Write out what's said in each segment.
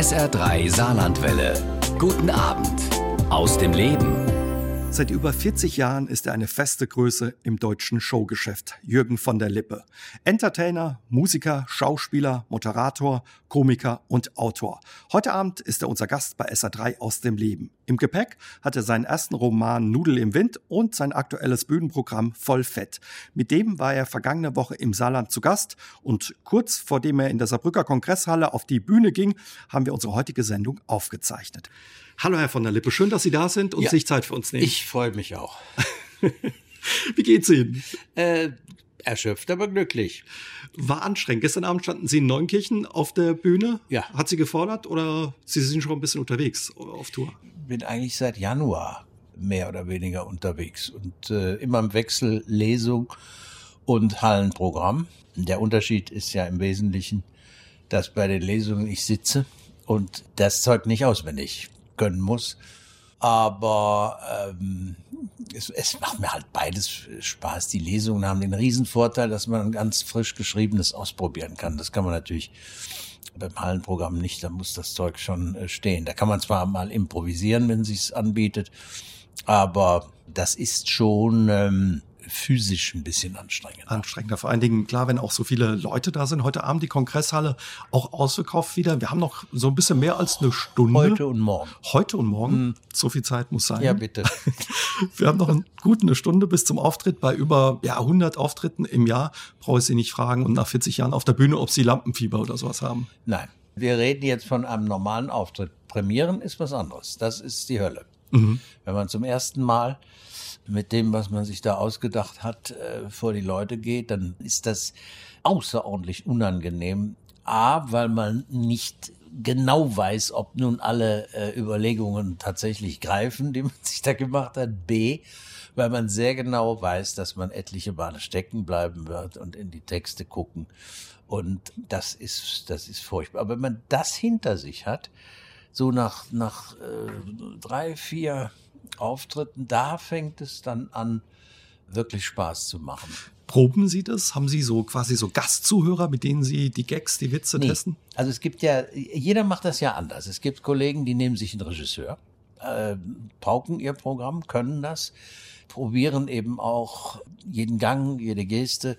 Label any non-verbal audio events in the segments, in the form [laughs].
SR3 Saarlandwelle. Guten Abend aus dem Leben. Seit über 40 Jahren ist er eine feste Größe im deutschen Showgeschäft. Jürgen von der Lippe. Entertainer, Musiker, Schauspieler, Moderator, Komiker und Autor. Heute Abend ist er unser Gast bei SA3 aus dem Leben. Im Gepäck hat er seinen ersten Roman Nudel im Wind und sein aktuelles Bühnenprogramm Voll Fett. Mit dem war er vergangene Woche im Saarland zu Gast und kurz vor dem er in der Saarbrücker Kongresshalle auf die Bühne ging, haben wir unsere heutige Sendung aufgezeichnet. Hallo Herr von der Lippe, schön, dass Sie da sind und Ja, sich Zeit für uns nehmen. Ich freue mich auch. [laughs] Wie geht's Ihnen? Äh, erschöpft, aber glücklich. War anstrengend. Gestern Abend standen Sie in Neunkirchen auf der Bühne. Ja. Hat Sie gefordert oder Sie sind schon ein bisschen unterwegs auf Tour? Bin eigentlich seit Januar mehr oder weniger unterwegs und äh, immer im Wechsel Lesung und Hallenprogramm. Der Unterschied ist ja im Wesentlichen, dass bei den Lesungen ich sitze und das Zeug nicht auswendig können muss. Aber ähm, es, es macht mir halt beides Spaß. Die Lesungen haben den Riesenvorteil, dass man ganz frisch geschriebenes ausprobieren kann. Das kann man natürlich beim Hallenprogramm nicht. Da muss das Zeug schon äh, stehen. Da kann man zwar mal improvisieren, wenn sich's anbietet, aber das ist schon ähm, physisch ein bisschen anstrengend. Anstrengender. Vor allen Dingen, klar, wenn auch so viele Leute da sind. Heute Abend die Kongresshalle auch ausverkauft wieder. Wir haben noch so ein bisschen mehr als eine Stunde. Heute und morgen. Heute und morgen. So viel Zeit muss sein. Ja, bitte. [laughs] Wir haben noch gut eine Stunde bis zum Auftritt. Bei über ja, 100 Auftritten im Jahr brauche ich Sie nicht fragen. Und nach 40 Jahren auf der Bühne, ob Sie Lampenfieber oder sowas haben. Nein, wir reden jetzt von einem normalen Auftritt. Premieren ist was anderes. Das ist die Hölle. Mhm. Wenn man zum ersten Mal mit dem, was man sich da ausgedacht hat, äh, vor die Leute geht, dann ist das außerordentlich unangenehm. A, weil man nicht genau weiß, ob nun alle äh, Überlegungen tatsächlich greifen, die man [laughs] sich da gemacht hat. B, weil man sehr genau weiß, dass man etliche Male stecken bleiben wird und in die Texte gucken. Und das ist, das ist furchtbar. Aber wenn man das hinter sich hat, so nach, nach äh, drei, vier Auftritten, da fängt es dann an, wirklich Spaß zu machen. Proben Sie das? Haben Sie so quasi so Gastzuhörer, mit denen Sie die Gags, die Witze Nee. testen? Also es gibt ja, jeder macht das ja anders. Es gibt Kollegen, die nehmen sich einen Regisseur, äh, pauken ihr Programm, können das, probieren eben auch jeden Gang, jede Geste.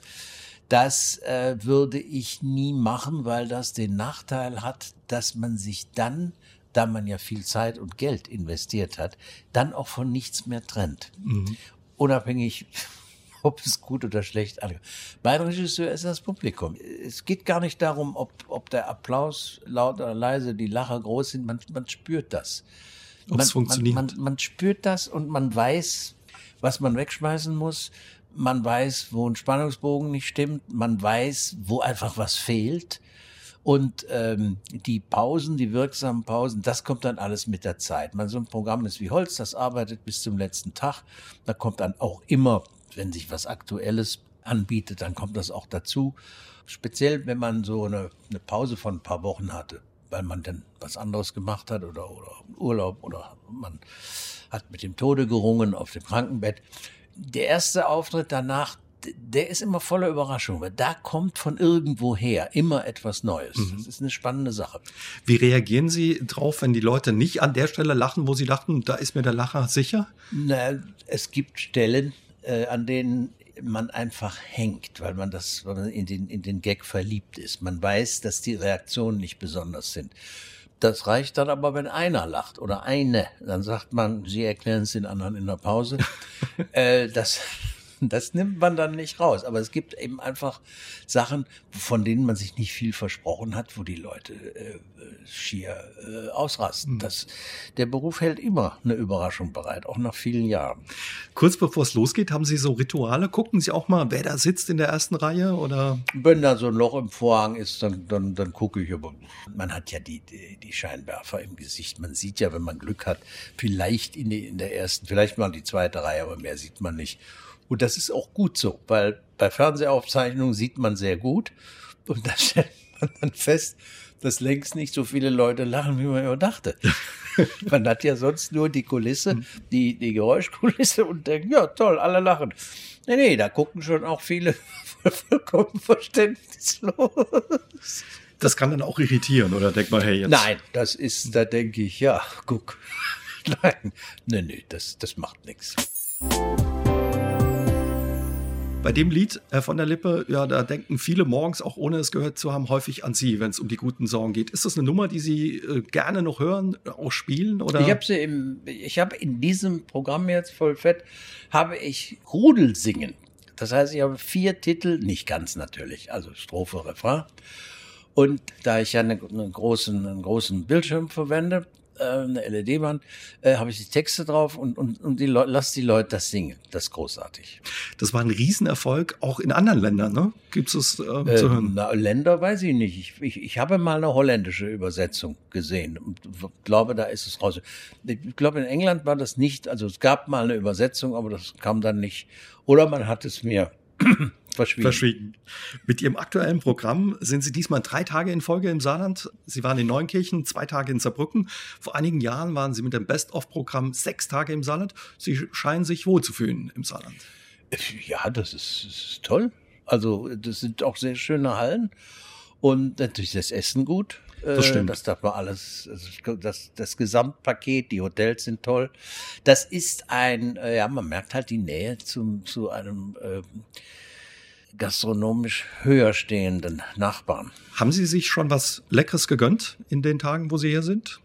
Das äh, würde ich nie machen, weil das den Nachteil hat, dass man sich dann, da man ja viel Zeit und Geld investiert hat, dann auch von nichts mehr trennt. Unabhängig [laughs] ob es gut oder schlecht ankommt. Mein Regisseur ist das Publikum. Es geht gar nicht darum, ob, ob der Applaus laut oder leise, die Lacher groß sind. Man, man spürt das. Ob man, es funktioniert. Man, man, man spürt das und man weiß, was man wegschmeißen muss. Man weiß, wo ein Spannungsbogen nicht stimmt. Man weiß, wo einfach was fehlt. Und ähm, die Pausen, die wirksamen Pausen, das kommt dann alles mit der Zeit. Man, so ein Programm ist wie Holz, das arbeitet bis zum letzten Tag. Da kommt dann auch immer, wenn sich was Aktuelles anbietet, dann kommt das auch dazu. Speziell, wenn man so eine, eine Pause von ein paar Wochen hatte, weil man dann was anderes gemacht hat oder, oder Urlaub oder man hat mit dem Tode gerungen auf dem Krankenbett. Der erste Auftritt danach, der ist immer voller Überraschung, weil da kommt von irgendwoher immer etwas Neues. Das ist eine spannende Sache. Wie reagieren Sie drauf, wenn die Leute nicht an der Stelle lachen, wo sie dachten, da ist mir der Lacher sicher? Na, es gibt Stellen, äh, an denen man einfach hängt, weil man das, weil man in den, in den Gag verliebt ist. Man weiß, dass die Reaktionen nicht besonders sind. Das reicht dann aber, wenn einer lacht oder eine. Dann sagt man, Sie erklären es den anderen in der Pause. [laughs] äh, das, [laughs] das nimmt man dann nicht raus. Aber es gibt eben einfach Sachen, von denen man sich nicht viel versprochen hat, wo die Leute äh, schier äh, ausrasten. Das, der Beruf hält immer eine Überraschung bereit, auch nach vielen Jahren. Kurz bevor es losgeht, haben Sie so Rituale? Gucken Sie auch mal, wer da sitzt in der ersten Reihe oder? Wenn da so ein Loch im Vorhang ist, dann, dann, dann gucke ich. Aber man hat ja die, die, die Scheinwerfer im Gesicht. Man sieht ja, wenn man Glück hat, vielleicht in, die, in der ersten, vielleicht mal die zweite Reihe, aber mehr sieht man nicht. Und das ist auch gut so, weil bei Fernsehaufzeichnungen sieht man sehr gut. Und da [laughs] stellt man dann fest, dass längst nicht so viele Leute lachen, wie man immer dachte. [laughs] Man hat ja sonst nur die Kulisse, die, die Geräuschkulisse und denkt, ja toll, alle lachen. Nee, nee, da gucken schon auch viele [laughs] vollkommen verständnislos. Das kann dann auch irritieren, oder denkt man, hey, jetzt. Nein, das ist, da denke ich, ja, guck. Nein, nee, nee, das, das macht nichts. Bei dem Lied Herr von der Lippe, ja, da denken viele morgens, auch ohne es gehört zu haben, häufig an Sie, wenn es um die guten Sorgen geht. Ist das eine Nummer, die Sie äh, gerne noch hören, auch spielen? Oder? Ich habe sie im, ich habe in diesem Programm jetzt voll fett, habe ich Rudelsingen. Das heißt, ich habe vier Titel, nicht ganz natürlich, also Strophe, Refrain. Und da ich ja eine, einen, großen, einen großen Bildschirm verwende, äh, eine LED-Wand, äh, habe ich die Texte drauf und, und, und die lass die Leute das singen. Das ist großartig. Das war ein Riesenerfolg, auch in anderen Ländern, ne? Gibt es äh, äh, zu hören? Na, Länder weiß ich nicht. Ich, ich, ich habe mal eine holländische Übersetzung gesehen und glaube, da ist es raus. Ich glaube, in England war das nicht, also es gab mal eine Übersetzung, aber das kam dann nicht. Oder man hat es mir [clears throat] Verschwiegen. Verschwiegen. Mit Ihrem aktuellen Programm sind Sie diesmal drei Tage in Folge im Saarland. Sie waren in Neunkirchen, zwei Tage in Saarbrücken. Vor einigen Jahren waren Sie mit dem Best-of-Programm sechs Tage im Saarland. Sie scheinen sich wohlzufühlen im Saarland. Ja, das ist, das ist toll. Also, das sind auch sehr schöne Hallen. Und natürlich das Essen gut. Das äh, stimmt. Das darf man alles, das, das Gesamtpaket, die Hotels sind toll. Das ist ein, äh, ja, man merkt halt die Nähe zum, zu einem äh, gastronomisch höher stehenden Nachbarn. Haben Sie sich schon was Leckeres gegönnt in den Tagen, wo Sie hier sind?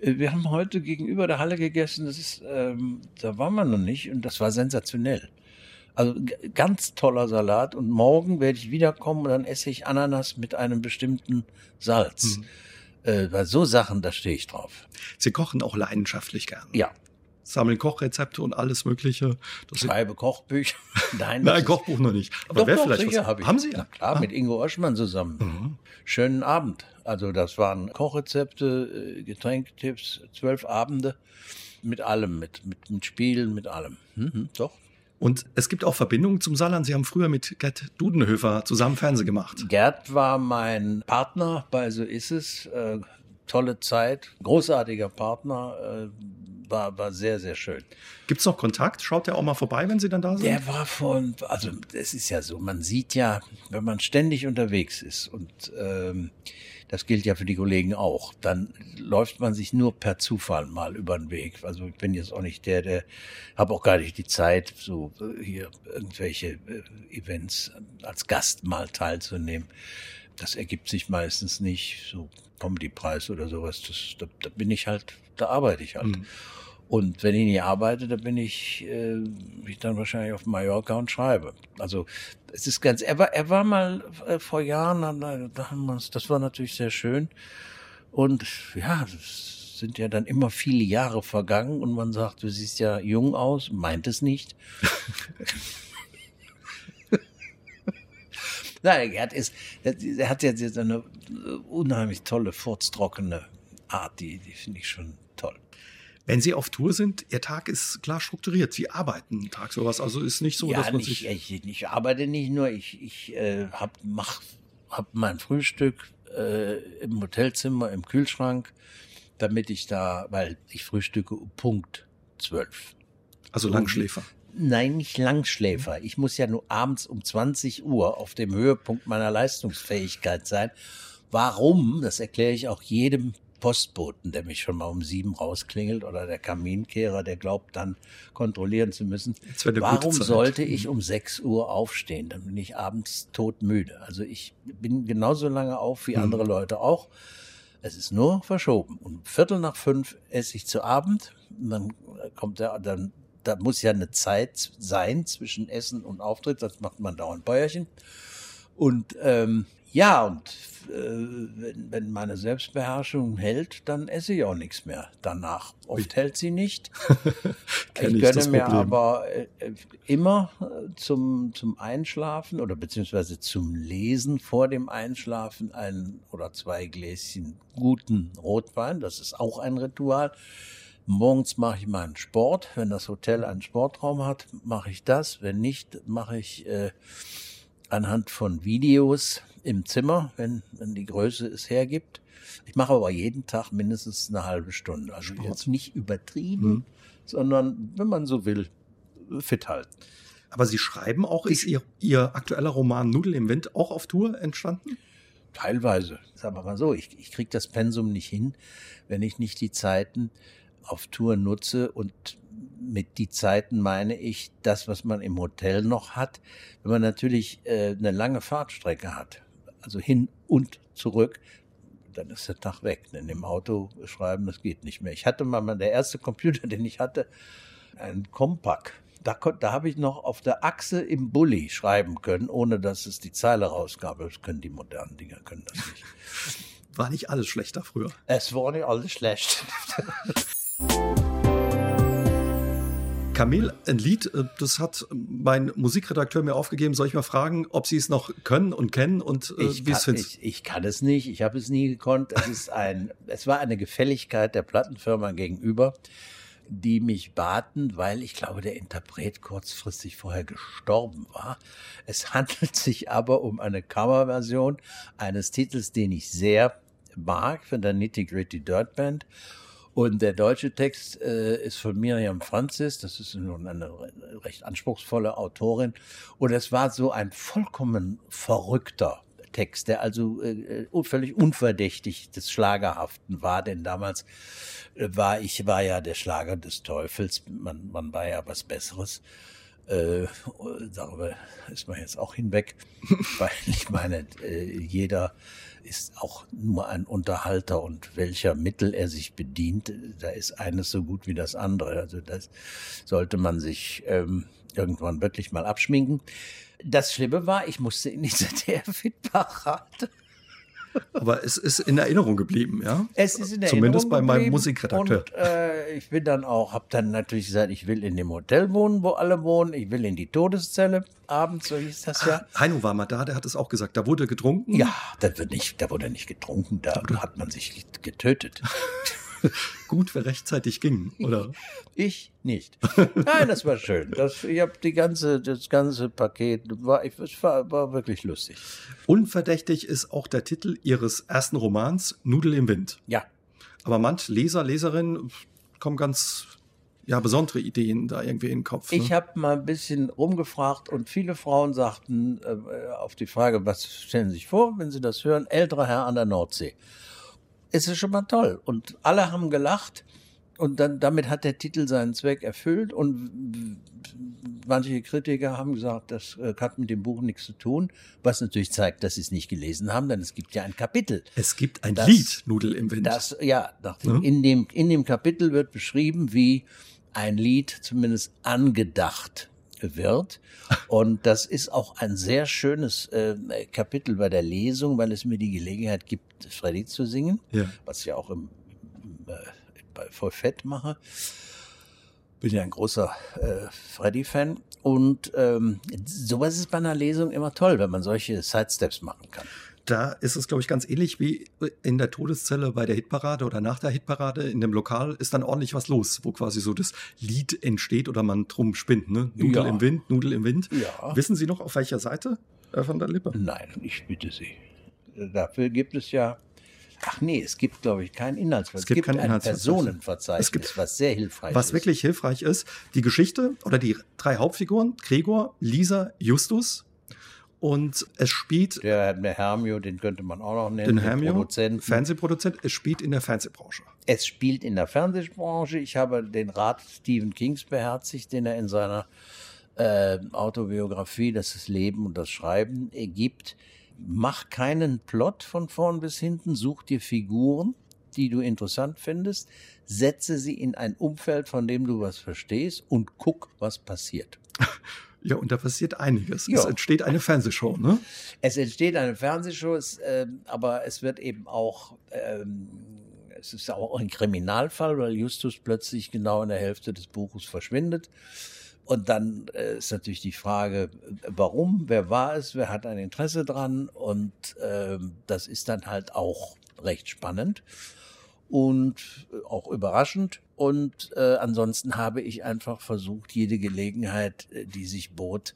Äh, wir haben heute gegenüber der Halle gegessen, das ist, ähm, da waren wir noch nicht und das war sensationell. Also ganz toller Salat und morgen werde ich wiederkommen und dann esse ich Ananas mit einem bestimmten Salz. Mhm. Äh, bei so Sachen, da stehe ich drauf. Sie kochen auch leidenschaftlich gern. Ja, sammeln Kochrezepte und alles Mögliche. Das Schreibe Kochbücher. [laughs] Nein, Nein Kochbuch noch nicht. Aber doch, doch, vielleicht sicher habe ich. Haben Sie? Na klar, ah. mit Ingo Oschmann zusammen. Mhm. Schönen Abend. Also das waren Kochrezepte, äh, Getränktipps, zwölf Abende mit allem, mit, mit, mit Spielen, mit allem. Mhm, doch. Und es gibt auch Verbindungen zum Saarland. Sie haben früher mit Gerd Dudenhöfer zusammen Fernsehen gemacht. Gerd war mein Partner bei So ist es. Äh, tolle Zeit, großartiger Partner. Äh, war, war sehr, sehr schön. Gibt es noch Kontakt? Schaut der auch mal vorbei, wenn Sie dann da sind? Der war von, also es ist ja so, man sieht ja, wenn man ständig unterwegs ist und ähm, das gilt ja für die Kollegen auch, dann läuft man sich nur per Zufall mal über den Weg. Also ich bin jetzt auch nicht der, der habe auch gar nicht die Zeit, so äh, hier irgendwelche äh, Events als Gast mal teilzunehmen. Das ergibt sich meistens nicht, so Comedy-Preis oder sowas. Das, da, da bin ich halt, da arbeite ich halt. Mhm. Und wenn ich nicht arbeite, dann bin ich, äh, ich dann wahrscheinlich auf Mallorca und schreibe. Also es ist ganz, er war, er war mal äh, vor Jahren, da haben wir das war natürlich sehr schön. Und ja, es sind ja dann immer viele Jahre vergangen und man sagt, du siehst ja jung aus, meint es nicht. [laughs] Nein, er hat, ist, er hat jetzt eine unheimlich tolle, furztrockene Art, die, die finde ich schon. Wenn Sie auf Tour sind, Ihr Tag ist klar strukturiert. Sie arbeiten tagsüber. Also ist nicht so, ja, dass man nicht, sich. Ich, ich arbeite nicht nur, ich, ich äh, hab, mach, hab mein Frühstück äh, im Hotelzimmer, im Kühlschrank, damit ich da, weil ich frühstücke Punkt zwölf. Also Langschläfer. Nein, nicht Langschläfer. Ich muss ja nur abends um 20 Uhr auf dem Höhepunkt meiner Leistungsfähigkeit sein. Warum? Das erkläre ich auch jedem Postboten, der mich schon mal um sieben rausklingelt oder der Kaminkehrer, der glaubt dann kontrollieren zu müssen. Warum sollte ich um sechs Uhr aufstehen? Dann bin ich abends todmüde. Also ich bin genauso lange auf wie hm. andere Leute auch. Es ist nur verschoben. Um Viertel nach fünf esse ich zu Abend. Dann kommt der, dann, da muss ja eine Zeit sein zwischen Essen und Auftritt. Das macht man dauernd Bäuerchen. Und ähm, ja, und äh, wenn, wenn meine Selbstbeherrschung hält, dann esse ich auch nichts mehr danach. Oft hält sie nicht. [laughs] ich, gönne mir aber äh, immer äh, zum, zum Einschlafen oder beziehungsweise zum Lesen vor dem Einschlafen ein oder zwei Gläschen guten Rotwein. Das ist auch ein Ritual. Morgens mache ich meinen Sport. Wenn das Hotel einen Sportraum hat, mache ich das. Wenn nicht, mache ich äh, anhand von Videos im Zimmer, wenn, wenn die Größe es hergibt. Ich mache aber jeden Tag mindestens eine halbe Stunde. Also Sport. jetzt nicht übertrieben, mhm. sondern, wenn man so will, fit halten. Aber Sie schreiben auch, ist Ihr, Ihr aktueller Roman Nudel im Wind auch auf Tour entstanden? teilweise. Sagen wir mal so, ich, ich kriege das Pensum nicht hin, wenn ich nicht die Zeiten auf Tour nutze und mit die Zeiten meine ich das, was man im Hotel noch hat. Wenn man natürlich äh, eine lange Fahrtstrecke hat, also hin und zurück, dann ist der Tag weg. Denn im Auto schreiben, das geht nicht mehr. Ich hatte mal, der erste Computer, [laughs] den ich hatte, ein Compaq. Da, da habe ich noch auf der Achse im Bulli schreiben können, ohne dass es die Zeile rausgab. Das können die modernen Dinger, können das nicht. War nicht alles schlechter früher. Es war nicht alles schlecht. [laughs] Kamel, ein Lied, äh, das hat mein Musikredakteur mir aufgegeben. Soll ich mal fragen, ob Sie es noch können und kennen und äh, wie es findest? Ich, ich, kann es nicht, ich habe es nie gekonnt. Es, ist ein, [laughs] es war eine Gefälligkeit der Plattenfirma gegenüber, die mich baten, weil ich glaube, der Interpret kurzfristig vorher gestorben war. Es [laughs] handelt sich aber um eine Coverversion eines Titels, den ich sehr mag, von der Nitty Gritty Dirt Band. Und der deutsche Text äh, ist von Miriam Francis, das ist nun eine recht anspruchsvolle Autorin. Und es war so ein vollkommen verrückter Text, der also äh, äh, völlig unverdächtig des Schlagerhaften war, denn damals äh, war ich war ja der Schlager des Teufels, man, man war ja was Besseres. Äh, darüber ist man jetzt auch hinweg, [laughs] weil ich meine, äh, jeder ist auch nur ein Unterhalter und welcher Mittel er sich bedient, da ist eines so gut wie das andere. Also das sollte man sich ähm, irgendwann wirklich mal abschminken. Das Schlimme war, ich musste in die ZDF-Hitparade. [laughs] Aber es ist in Erinnerung geblieben, ja? Es ist in Erinnerung Zumindest bei meinem Musikredakteur. Und äh, ich bin dann auch, habe dann natürlich gesagt, ich will in dem Hotel wohnen, wo alle wohnen. Ich will in die Todeszelle abends, so hieß das ja. Ah, Heino war mal da, der hat es auch gesagt. Da wurde getrunken? Ja, da, wird nicht, da wurde nicht getrunken, da hat man sich getötet. [laughs] gut wer rechtzeitig ging, oder? Ich nicht. Nein, das war schön. Das, ich habe die ganze, das ganze Paket war, es war, war wirklich lustig. Unverdächtig ist auch der Titel Ihres ersten Romans Nudel im Wind. Ja. Aber manch Leser, Leserin kommen ganz ja, besondere Ideen da irgendwie in den Kopf. Ne? Ich habe mal ein bisschen rumgefragt und viele Frauen sagten äh, auf die Frage, was stellen Sie sich vor, wenn Sie das hören, älterer Herr an der Nordsee ist es schon mal toll. Und alle haben gelacht. Und dann, damit hat der Titel seinen Zweck erfüllt. Und manche Kritiker haben gesagt, das äh, hat mit dem Buch nichts zu tun. Was natürlich zeigt, dass sie es nicht gelesen haben, denn es gibt ja ein Kapitel. Es gibt ein das, Lied, Nudel im Wind. Das, ja, dem, hm? in, dem, in dem Kapitel wird beschrieben, wie ein Lied zumindest angedacht wird. Und das ist auch ein sehr schönes äh, Kapitel bei der Lesung, weil es mir die Gelegenheit gibt, Freddy zu singen, ja. was ich ja auch im, im, äh, bei Vollfett mache. Bin ja ein großer äh, Freddy-Fan. Und ähm, sowas ist bei einer Lesung immer toll, wenn man solche Sidesteps machen kann da ist es, glaube ich, ganz ähnlich wie in der Todeszelle bei der Hitparade oder nach der Hitparade. In dem Lokal ist dann ordentlich was los, wo quasi so das Lied entsteht oder man drum spinnt. Ne? Nudel ja. im Wind, Nudel im Wind. Ja. Wissen Sie noch, auf welcher Seite äh, von der Lippe? Nein, ich bitte Sie. Dafür gibt es ja Ach nee, es gibt, glaube ich, kein Inhaltsverzeichnis. Es gibt, es gibt kein ein Personenverzeichnis, es gibt, was sehr hilfreich was ist. Was wirklich hilfreich ist, die Geschichte oder die drei Hauptfiguren, Gregor, Lisa, Justus, und es spielt. Der, der Hermio, den könnte man auch noch nennen. Den Hermio. Fernsehproduzent. Es spielt in der Fernsehbranche. Es spielt in der Fernsehbranche. Ich habe den Rat Stephen Kings beherzigt, den er in seiner äh, Autobiografie, das das Leben und das Schreiben, gibt. Mach keinen Plot von vorn bis hinten, such dir Figuren, die du interessant findest, setze sie in ein Umfeld, von dem du was verstehst und guck, was passiert. [laughs] Ja, und da passiert einiges. Jo. Es entsteht eine Fernsehshow, ne? Es entsteht eine Fernsehshow, es, äh, aber es wird eben auch, ähm, es ist auch ein Kriminalfall, weil Justus plötzlich genau in der Hälfte des Buches verschwindet. Und dann äh, ist natürlich die Frage, warum, wer war es, wer hat ein Interesse dran? Und äh, das ist dann halt auch recht spannend und auch überraschend. Und äh, ansonsten habe ich einfach versucht, jede Gelegenheit, äh, die sich bot,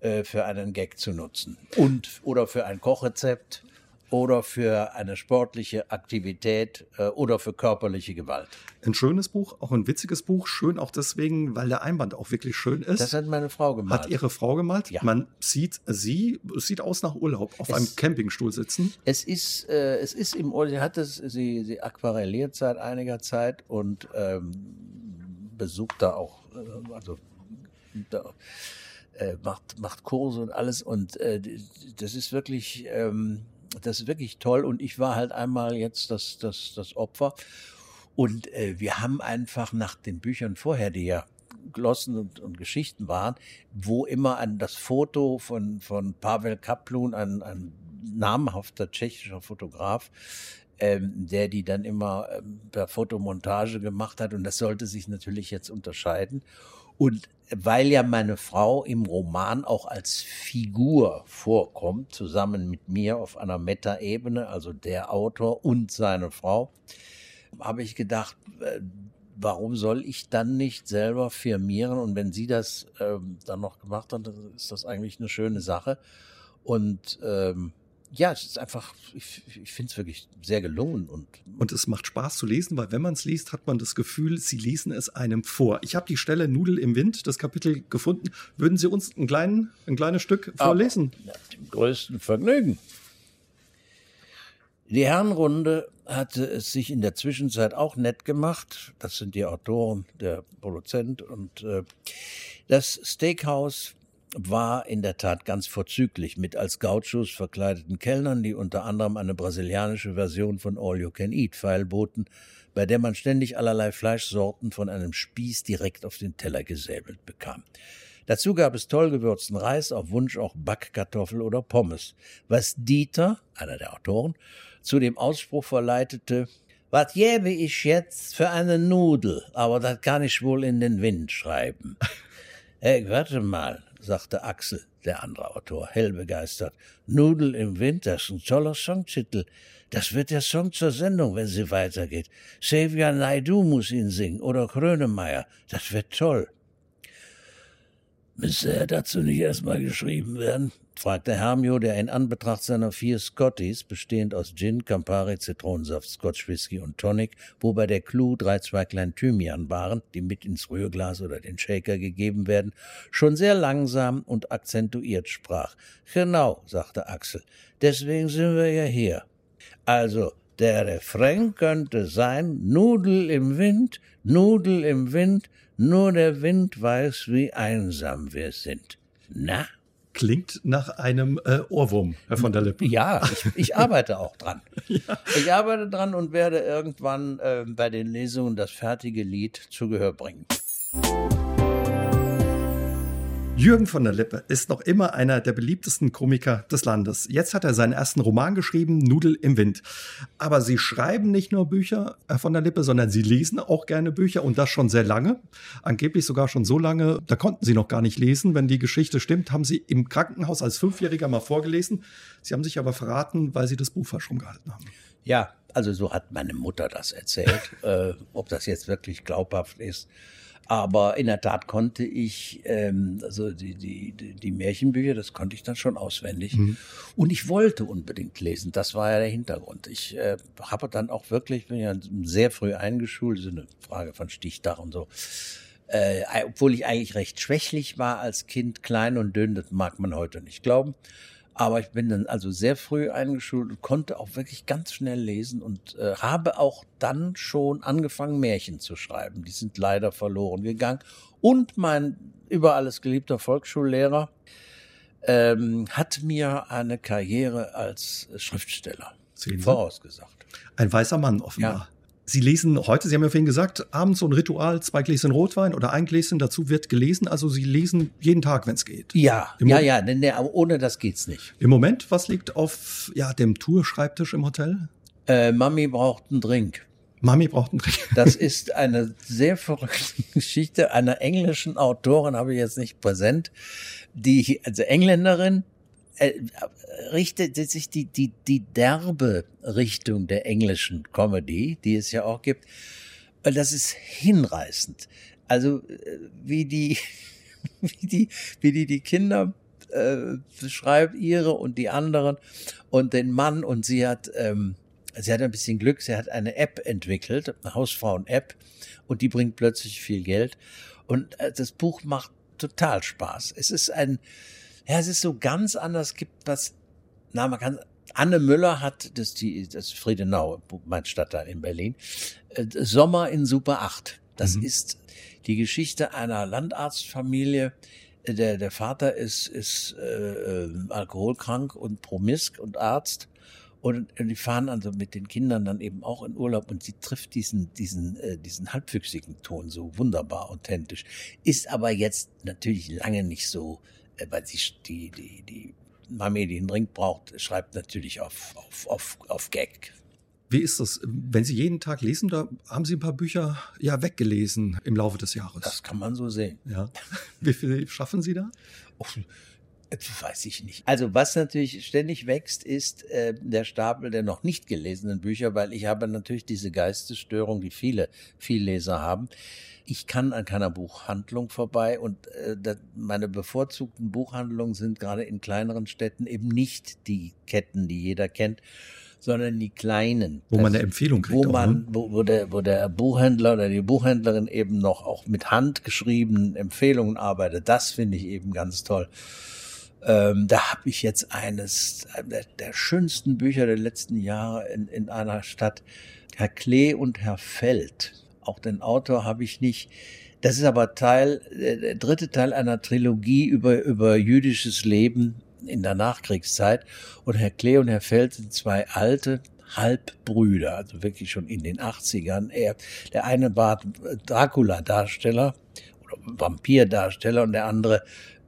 äh, für einen Gag zu nutzen. Und oder für ein Kochrezept oder für eine sportliche Aktivität äh, oder für körperliche Gewalt. Ein schönes Buch, auch ein witziges Buch. Schön auch deswegen, weil der Einband auch wirklich schön ist. Das hat meine Frau gemalt. Hat ihre Frau gemalt? Ja. Man sieht sie, es sieht aus nach Urlaub, auf Es- einem Campingstuhl sitzen. Es ist, äh, es ist im Urlaub, sie hat es, sie, sie aquarelliert seit einiger Zeit und ähm, besucht da auch, äh, also da, äh, macht, macht Kurse und alles und äh, das ist wirklich, ähm, das ist wirklich toll und ich war halt einmal jetzt das, das, das Opfer und äh, wir haben einfach nach den Büchern vorher, die ja Glossen und, und Geschichten waren, wo immer an das Foto von, von Pavel Kaplun, ein, ein namhafter tschechischer Fotograf, ähm, der die dann immer ähm, per Fotomontage gemacht hat. Und das sollte sich natürlich jetzt unterscheiden. Und weil ja meine Frau im Roman auch als Figur vorkommt, zusammen mit mir auf einer Meta-Ebene, also der Autor und seine Frau, habe ich gedacht, äh, warum soll ich dann nicht selber firmieren? Und wenn sie das ähm, dann noch gemacht hat, dann ist das eigentlich eine schöne Sache. Und ähm, ja, es ist einfach, ich, ich finde es wirklich sehr gelungen und Und es macht Spaß zu lesen, weil wenn man es liest, hat man das Gefühl, Sie lesen es einem vor. Ich habe die Stelle Nudel im Wind, das Kapitel gefunden. Würden Sie uns ein, kleinen, ein kleines Stück vorlesen? mit dem größten Vergnügen. Die Herrenrunde hatte es sich in der Zwischenzeit auch nett gemacht. Das sind die Autoren, der Produzent und äh, das Steakhouse war in der Tat ganz vorzüglich mit als Gauchos verkleideten Kellnern, die unter anderem eine brasilianische Version von All You Can Eat feilboten, bei der man ständig allerlei Fleischsorten von einem Spieß direkt auf den Teller gesäbelt bekam. Dazu gab es toll gewürzten Reis, auf Wunsch auch Backkartoffel oder Pommes, was Dieter, einer der Autoren, zu dem Ausspruch verleitete, was gäbe ich jetzt für eine Nudel, aber das kann ich wohl in den Wind schreiben. [laughs] Hey, warte mal, sagte Axel, der andere Autor, hell begeistert. Nudel im das ist ein toller Songtitel. Das wird der Song zur Sendung, wenn sie weitergeht. Xavier Naidu muss ihn singen oder Krönemeyer. Das wird toll. Müsste er dazu nicht erstmal geschrieben werden? fragte Hermio, der in Anbetracht seiner vier Scotties, bestehend aus Gin, Campari, Zitronensaft, Scotch Whisky und Tonic, wobei der Clou drei Zweiglein Thymian waren, die mit ins Rührglas oder den Shaker gegeben werden, schon sehr langsam und akzentuiert sprach. Genau, sagte Axel, deswegen sind wir ja hier. Also, der Refrain könnte sein, Nudel im Wind, Nudel im Wind, nur der Wind weiß, wie einsam wir sind. Na? Klingt nach einem äh, Ohrwurm, Herr von der Lippe. Ja, ich, ich [laughs] arbeite auch dran. Ich arbeite dran und werde irgendwann äh, bei den Lesungen das fertige Lied zu Gehör bringen. Jürgen von der Lippe ist noch immer einer der beliebtesten Komiker des Landes. Jetzt hat er seinen ersten Roman geschrieben, Nudel im Wind. Aber Sie schreiben nicht nur Bücher, Herr von der Lippe, sondern Sie lesen auch gerne Bücher und das schon sehr lange. Angeblich sogar schon so lange, da konnten Sie noch gar nicht lesen. Wenn die Geschichte stimmt, haben Sie im Krankenhaus als Fünfjähriger mal vorgelesen. Sie haben sich aber verraten, weil Sie das Buch falsch rumgehalten haben. Ja, also so hat meine Mutter das erzählt. [laughs] äh, ob das jetzt wirklich glaubhaft ist. Aber in der Tat konnte ich, ähm, also die, die, die die Märchenbücher, das konnte ich dann schon auswendig. Und ich wollte unbedingt lesen. Das war ja der Hintergrund. Ich äh, habe dann auch wirklich, bin ja sehr früh eingeschult, ist eine Frage von Stichtag und so. Äh, obwohl ich eigentlich recht schwächlich war als Kind, klein und dünn, das mag man heute nicht glauben. Aber ich bin dann also sehr früh eingeschult und konnte auch wirklich ganz schnell lesen und äh, habe auch dann schon angefangen, Märchen zu schreiben. Die sind leider verloren gegangen. Und mein über alles geliebter Volksschullehrer ähm, hat mir eine Karriere als Schriftsteller vorausgesagt. Ein weißer Mann offenbar. Ja. Sie lesen heute, Sie haben ja vorhin gesagt, abends so ein Ritual, zwei Gläschen Rotwein oder ein Gläschen dazu wird gelesen. Also Sie lesen jeden Tag, wenn es geht. Ja, Im ja, Moment- ja, der, aber ohne das geht's nicht. Im Moment, was liegt auf ja, dem Tourschreibtisch im Hotel? Äh, Mami braucht einen Drink. Mami braucht einen Drink. Das [laughs] ist eine sehr verrückte [laughs] Geschichte einer englischen Autorin, habe ich jetzt nicht präsent, die, also Engländerin, äh, richtet sich die, die, die derbe Richtung der englischen Comedy, die es ja auch gibt, weil das ist hinreißend. Also, äh, wie die, [laughs] wie die, wie die, die Kinder äh, beschreibt, ihre und die anderen und den Mann und sie hat, ähm, sie hat ein bisschen Glück, sie hat eine App entwickelt, eine Hausfrauen-App und die bringt plötzlich viel Geld und äh, das Buch macht total Spaß. Es ist ein, ja, es ist so ganz anders, gibt was, na, man kann, Anne Müller hat, das die, das Friedenau, mein Stadtteil in Berlin, äh, Sommer in Super 8. Das mhm. ist die Geschichte einer Landarztfamilie. Der, der Vater ist, ist äh, äh, alkoholkrank und promisk und Arzt. Und, und die fahren also mit den Kindern dann eben auch in Urlaub und sie trifft diesen, diesen, äh, diesen halbwüchsigen Ton so wunderbar authentisch. Ist aber jetzt natürlich lange nicht so, weil sie die, die, die Mami, die einen Drink braucht, schreibt natürlich auf, auf, auf, auf Gag. Wie ist das? Wenn Sie jeden Tag lesen, da haben Sie ein paar Bücher ja weggelesen im Laufe des Jahres. Das kann man so sehen. Ja. Wie viel schaffen Sie da? [laughs] Weiß ich nicht. Also was natürlich ständig wächst, ist äh, der Stapel der noch nicht gelesenen Bücher, weil ich habe natürlich diese Geistesstörung, die viele Vielleser haben. Ich kann an keiner Buchhandlung vorbei und äh, das, meine bevorzugten Buchhandlungen sind gerade in kleineren Städten eben nicht die Ketten, die jeder kennt, sondern die kleinen. Wo man eine Empfehlung kriegt. Wo man, ne? wo, wo, der, wo der Buchhändler oder die Buchhändlerin eben noch auch mit handgeschriebenen Empfehlungen arbeitet. Das finde ich eben ganz toll. Ähm, da habe ich jetzt eines der, der, schönsten Bücher der letzten Jahre in, in einer Stadt, Herr Klee und Herr Feld. Auch den Autor habe ich nicht. Das ist aber Teil, der dritte Teil einer Trilogie über, über jüdisches Leben in der Nachkriegszeit. Und Herr Klee und Herr Feld sind zwei alte Halbbrüder, also wirklich schon in den 80ern. Er, der eine war Dracula-Darsteller oder Vampir-Darsteller und der andere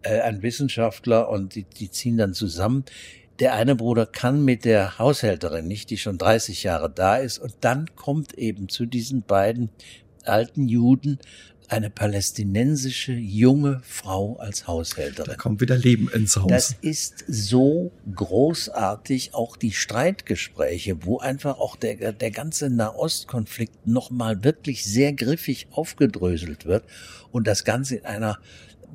äh, ein Wissenschaftler und die, die ziehen dann zusammen. Der eine Bruder kann mit der Haushälterin nicht, die schon 30 Jahre da ist. Und dann kommt eben zu diesen beiden alten Juden eine palästinensische junge Frau als Haushälterin. Da kommt wieder Leben ins Haus. Das ist so großartig, auch die Streitgespräche, wo einfach auch der, der ganze Nahostkonflikt nochmal wirklich sehr griffig aufgedröselt wird und das Ganze in einer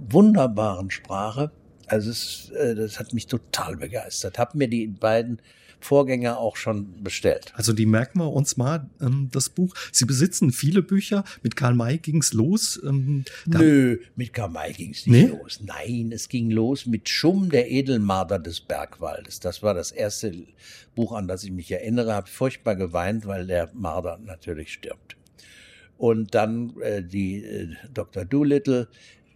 wunderbaren Sprache. Also es, äh, das hat mich total begeistert. Hab mir die beiden Vorgänger auch schon bestellt. Also die merken wir uns mal, ähm, das Buch. Sie besitzen viele Bücher. Mit Karl May ging's los. Ähm, Nö, mit Karl May ging's nicht nee? los. Nein, es ging los mit Schumm, der Edelmarder des Bergwaldes. Das war das erste Buch, an das ich mich erinnere. Habe furchtbar geweint, weil der Marder natürlich stirbt. Und dann äh, die äh, Dr. Doolittle,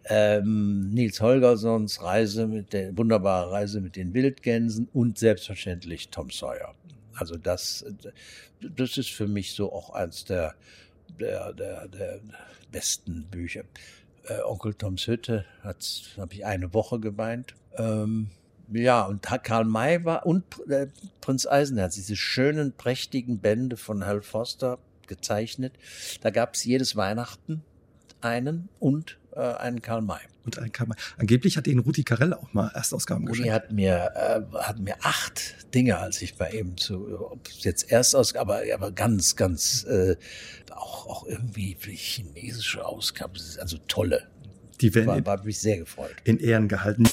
ähm, Nils Holgerssons Reise mit der wunderbare Reise mit den Wildgänsen und selbstverständlich Tom Sawyer. Also das, das ist für mich so auch eins der, der, der, der besten Bücher. Äh, Onkel Toms Hütte habe ich eine Woche geweint. Ähm, ja, und Karl May war und äh, Prinz Eisenherz, diese schönen, prächtigen Bände von Hal Foster gezeichnet. Da gab es jedes Weihnachten einen und äh, einen Karl May. Und einen Karl May. Angeblich hat ihn Rudi Carell auch mal Erstausgaben geschenkt. Rudi hat mir, äh, hat mir acht Dinge, als ich bei ihm zu, ob jetzt Erstausgabe, aber, aber ganz, ganz, äh, auch, auch irgendwie chinesische Ausgaben, also tolle. Die werden war, war mich sehr gefreut. In Ehren gehalten.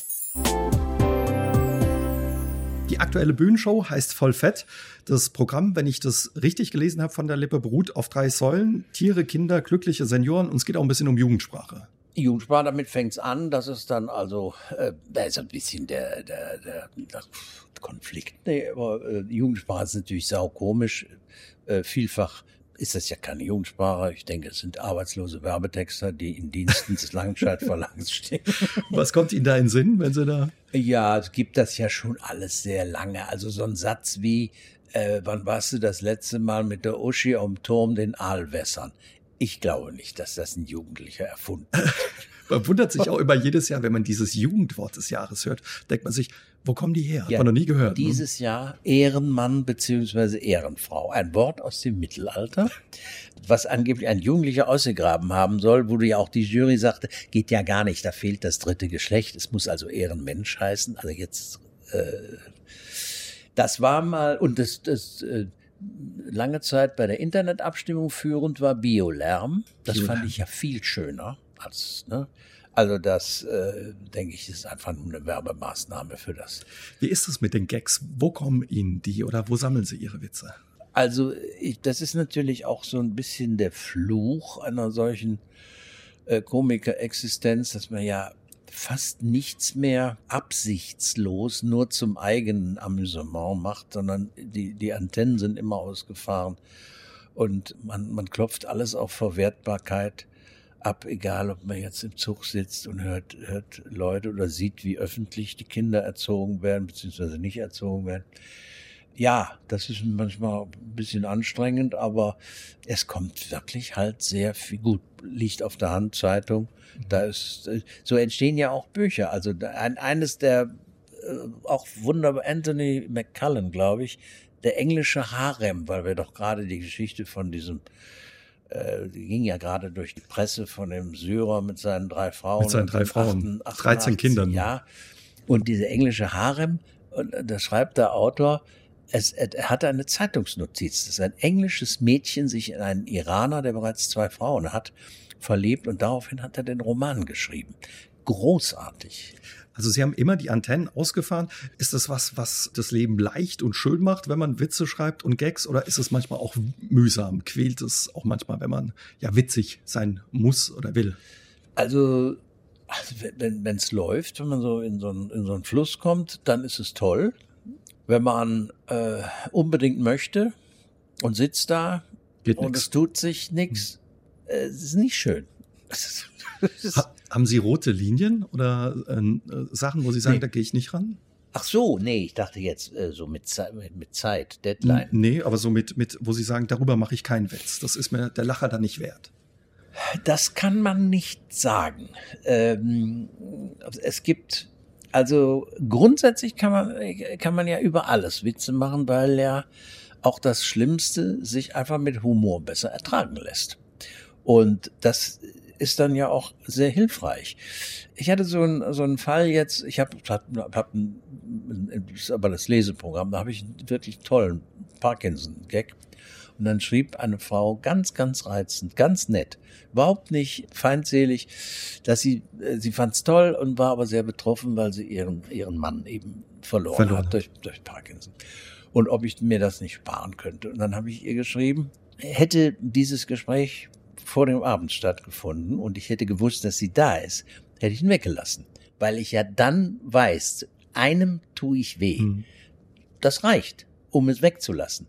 Die aktuelle Bühnenshow heißt Voll Fett. Das Programm, wenn ich das richtig gelesen habe von der Lippe, beruht auf drei Säulen. Tiere, Kinder, glückliche Senioren und es geht auch ein bisschen um Jugendsprache. Jugendsprache, damit fängt es an, dass es dann also, äh, da ist ein bisschen der, der, der, der Konflikt. Nee, aber äh, Jugendsprache ist natürlich sau komisch. Äh, vielfach ist das ja keine Jugendsprache. Ich denke, es sind arbeitslose Werbetexter, die in Diensten des Langscheidverlags [laughs] stehen. Was kommt Ihnen da in Sinn, wenn Sie da? Ja, es gibt das ja schon alles sehr lange. Also so ein Satz wie, äh, wann warst du das letzte Mal mit der Uschi am Turm den Aal wässern? Ich glaube nicht, dass das ein Jugendlicher erfunden hat. [laughs] man wundert sich auch immer jedes Jahr, wenn man dieses Jugendwort des Jahres hört, denkt man sich, wo kommen die her? Hat ja, man noch nie gehört. Ne? Dieses ne? Jahr Ehrenmann beziehungsweise Ehrenfrau. Ein Wort aus dem Mittelalter, was angeblich ein Jugendlicher ausgegraben haben soll, wo ja auch die Jury sagte, geht ja gar nicht, da fehlt das dritte Geschlecht. Es muss also Ehrenmensch heißen. Also jetzt, äh, das war mal, und das, das, äh, lange Zeit bei der Internetabstimmung führend war Biolärm. Das Biolärm. fand ich ja viel schöner als, ne? Also das, äh, denke ich, ist einfach nur eine Werbemaßnahme für das. Wie ist es mit den Gags? Wo kommen Ihnen die oder wo sammeln Sie Ihre Witze? Also ich, das ist natürlich auch so ein bisschen der Fluch einer solchen äh, Komiker-Existenz, dass man ja fast nichts mehr absichtslos nur zum eigenen Amüsement macht, sondern die, die Antennen sind immer ausgefahren und man, man klopft alles auf Verwertbarkeit ab, egal ob man jetzt im Zug sitzt und hört, hört Leute oder sieht, wie öffentlich die Kinder erzogen werden, beziehungsweise nicht erzogen werden. Ja, das ist manchmal ein bisschen anstrengend, aber es kommt wirklich halt sehr viel gut. Liegt auf der Hand, Zeitung. Da ist, so entstehen ja auch Bücher. Also ein, eines der äh, auch wunderbar, Anthony McCullen, glaube ich, der englische Harem, weil wir doch gerade die Geschichte von diesem äh, die ging ja gerade durch die Presse von dem Syrer mit seinen drei Frauen. Mit seinen drei Frauen, 88, 13 Kindern. Ja. Und diese englische Harem, und da schreibt der Autor, es, er hatte eine Zeitungsnotiz, dass ein englisches Mädchen sich in einen Iraner, der bereits zwei Frauen hat, verliebt und daraufhin hat er den Roman geschrieben. Großartig. Also Sie haben immer die Antennen ausgefahren. Ist das was, was das Leben leicht und schön macht, wenn man Witze schreibt und Gags? Oder ist es manchmal auch mühsam? Quält es auch manchmal, wenn man ja witzig sein muss oder will? Also, also wenn es läuft, wenn man so in so, einen, in so einen Fluss kommt, dann ist es toll. Wenn man äh, unbedingt möchte und sitzt da Geht und nix. es tut sich nichts, hm. äh, es ist nicht schön. [laughs] ha haben Sie rote Linien oder äh, Sachen, wo Sie sagen, nee. da gehe ich nicht ran? Ach so, nee, ich dachte jetzt äh, so mit, Ze mit Zeit, Deadline. Nee, aber so mit, mit, wo Sie sagen, darüber mache ich keinen Witz. Das ist mir der Lacher dann nicht wert. Das kann man nicht sagen. Ähm, es gibt, also grundsätzlich kann man, kann man ja über alles Witze machen, weil ja auch das Schlimmste sich einfach mit Humor besser ertragen lässt. Und das ist dann ja auch sehr hilfreich. Ich hatte so einen, so einen Fall jetzt, ich habe hab, hab ein, ist aber das Leseprogramm, da habe ich einen wirklich tollen Parkinson-Gag. Und dann schrieb eine Frau ganz, ganz reizend, ganz nett, überhaupt nicht feindselig, dass sie, äh, sie fand es toll und war aber sehr betroffen, weil sie ihren, ihren Mann eben verloren, verloren. hat durch, durch Parkinson. Und ob ich mir das nicht sparen könnte. Und dann habe ich ihr geschrieben, hätte dieses Gespräch vor dem Abend stattgefunden und ich hätte gewusst, dass sie da ist, hätte ich ihn weggelassen. Weil ich ja dann weiß, einem tue ich weh. Mhm. Das reicht, um es wegzulassen.